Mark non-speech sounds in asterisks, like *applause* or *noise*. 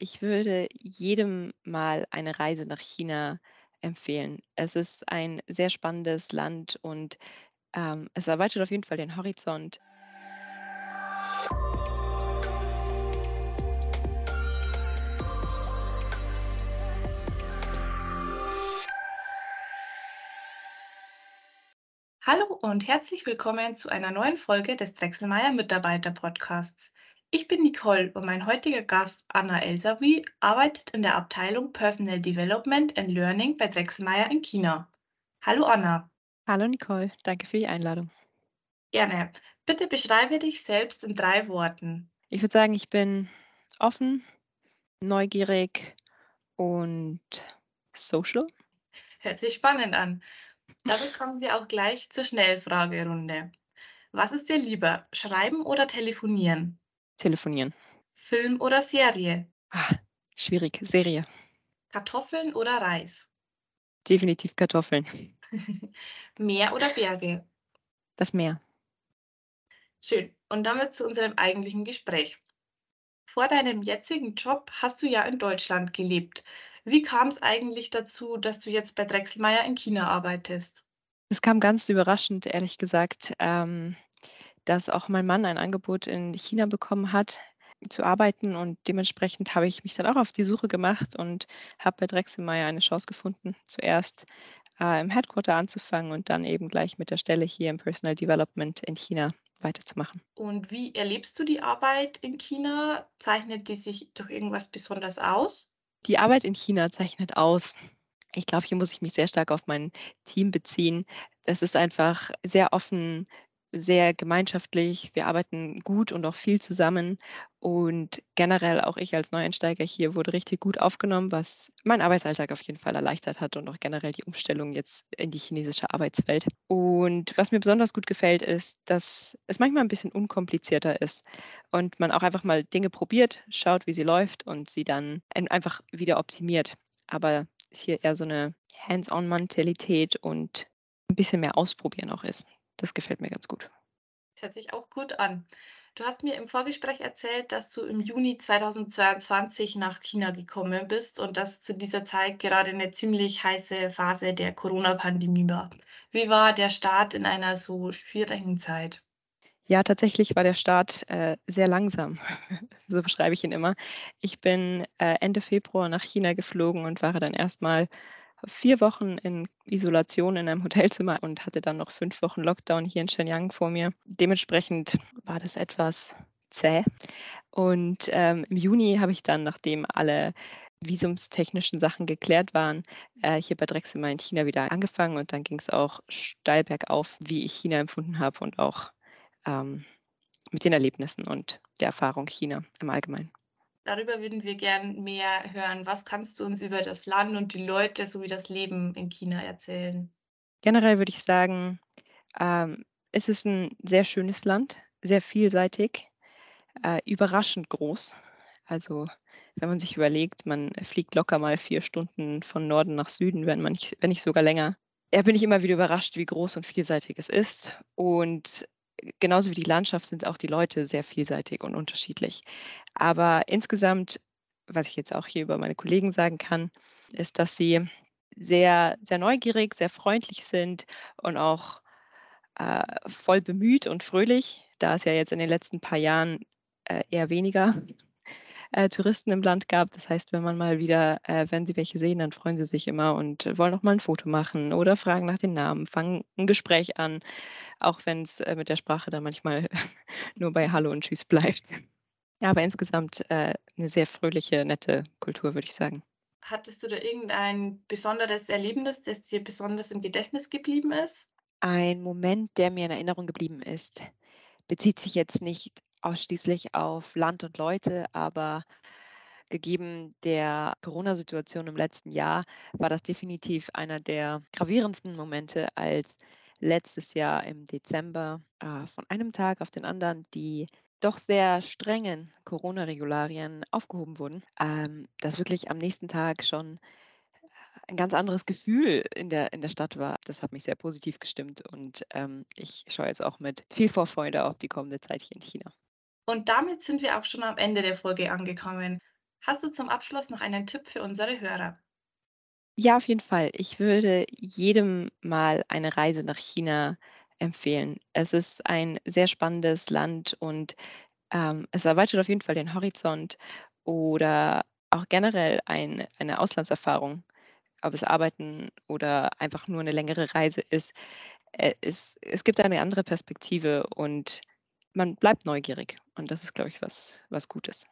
ich würde jedem mal eine Reise nach China empfehlen. Es ist ein sehr spannendes Land und ähm, es erweitert auf jeden Fall den Horizont. Hallo und herzlich willkommen zu einer neuen Folge des Drechselmeier Mitarbeiter Podcasts. Ich bin Nicole und mein heutiger Gast Anna Elsawi arbeitet in der Abteilung Personal Development and Learning bei Drechselmeier in China. Hallo Anna. Hallo Nicole, danke für die Einladung. Gerne. Bitte beschreibe dich selbst in drei Worten. Ich würde sagen, ich bin offen, neugierig und social. Hört sich spannend an. Damit kommen wir auch gleich zur Schnellfragerunde. Was ist dir lieber, schreiben oder telefonieren? Telefonieren. Film oder Serie? Ah, schwierig. Serie. Kartoffeln oder Reis? Definitiv Kartoffeln. *laughs* Meer oder Berge? Das Meer. Schön. Und damit zu unserem eigentlichen Gespräch. Vor deinem jetzigen Job hast du ja in Deutschland gelebt. Wie kam es eigentlich dazu, dass du jetzt bei Drechselmeier in China arbeitest? Es kam ganz überraschend, ehrlich gesagt, ähm, dass auch mein Mann ein Angebot in China bekommen hat, zu arbeiten und dementsprechend habe ich mich dann auch auf die Suche gemacht und habe bei Drechselmeier eine Chance gefunden, zuerst äh, im Headquarter anzufangen und dann eben gleich mit der Stelle hier im Personal Development in China weiterzumachen. Und wie erlebst du die Arbeit in China? Zeichnet die sich durch irgendwas besonders aus? Die Arbeit in China zeichnet aus. Ich glaube, hier muss ich mich sehr stark auf mein Team beziehen. Es ist einfach sehr offen, sehr gemeinschaftlich. Wir arbeiten gut und auch viel zusammen. Und generell auch ich als Neueinsteiger hier wurde richtig gut aufgenommen, was meinen Arbeitsalltag auf jeden Fall erleichtert hat und auch generell die Umstellung jetzt in die chinesische Arbeitswelt. Und was mir besonders gut gefällt, ist, dass es manchmal ein bisschen unkomplizierter ist und man auch einfach mal Dinge probiert, schaut, wie sie läuft und sie dann einfach wieder optimiert. Aber hier eher so eine Hands-on-Mentalität und ein bisschen mehr ausprobieren auch ist. Das gefällt mir ganz gut. Hört sich auch gut an. Du hast mir im Vorgespräch erzählt, dass du im Juni 2022 nach China gekommen bist und dass zu dieser Zeit gerade eine ziemlich heiße Phase der Corona-Pandemie war. Wie war der Start in einer so schwierigen Zeit? Ja, tatsächlich war der Start äh, sehr langsam. *laughs* so beschreibe ich ihn immer. Ich bin äh, Ende Februar nach China geflogen und war dann erstmal vier Wochen in Isolation in einem *laughs* Hotelzimmer und hatte dann noch fünf Wochen Lockdown hier in Shenyang vor mir. Dementsprechend war das etwas zäh. Und ähm, im Juni habe ich dann, nachdem alle visumstechnischen Sachen geklärt waren, äh, hier bei Drexel in China wieder angefangen und dann ging es auch steil bergauf, wie ich China empfunden habe und auch ähm, mit den Erlebnissen und der Erfahrung China im Allgemeinen. Darüber würden wir gern mehr hören. Was kannst du uns über das Land und die Leute sowie das Leben in China erzählen? Generell würde ich sagen, ähm, es ist ein sehr schönes Land, sehr vielseitig, äh, überraschend groß. Also wenn man sich überlegt, man fliegt locker mal vier Stunden von Norden nach Süden, wenn, man nicht, wenn nicht sogar länger. Da bin ich immer wieder überrascht, wie groß und vielseitig es ist. Und genauso wie die Landschaft sind auch die Leute sehr vielseitig und unterschiedlich. Aber insgesamt, was ich jetzt auch hier über meine Kollegen sagen kann, ist, dass sie sehr, sehr neugierig, sehr freundlich sind und auch äh, voll bemüht und fröhlich, da es ja jetzt in den letzten paar Jahren äh, eher weniger äh, Touristen im Land gab. Das heißt, wenn man mal wieder, äh, wenn sie welche sehen, dann freuen sie sich immer und wollen auch mal ein Foto machen oder fragen nach den Namen, fangen ein Gespräch an, auch wenn es äh, mit der Sprache dann manchmal *laughs* nur bei Hallo und Tschüss bleibt. Ja, aber insgesamt äh, eine sehr fröhliche, nette Kultur, würde ich sagen. Hattest du da irgendein besonderes Erlebnis, das dir besonders im Gedächtnis geblieben ist? Ein Moment, der mir in Erinnerung geblieben ist, bezieht sich jetzt nicht ausschließlich auf Land und Leute, aber gegeben der Corona-Situation im letzten Jahr war das definitiv einer der gravierendsten Momente, als letztes Jahr im Dezember äh, von einem Tag auf den anderen die doch sehr strengen Corona-Regularien aufgehoben wurden, ähm, dass wirklich am nächsten Tag schon ein ganz anderes Gefühl in der, in der Stadt war. Das hat mich sehr positiv gestimmt und ähm, ich schaue jetzt auch mit viel Vorfreude auf die kommende Zeit hier in China. Und damit sind wir auch schon am Ende der Folge angekommen. Hast du zum Abschluss noch einen Tipp für unsere Hörer? Ja, auf jeden Fall. Ich würde jedem mal eine Reise nach China empfehlen. Es ist ein sehr spannendes Land und ähm, es erweitert auf jeden Fall den Horizont oder auch generell ein, eine Auslandserfahrung, ob es Arbeiten oder einfach nur eine längere Reise ist. Äh, es, es gibt eine andere Perspektive und man bleibt neugierig. Und das ist, glaube ich, was, was Gutes.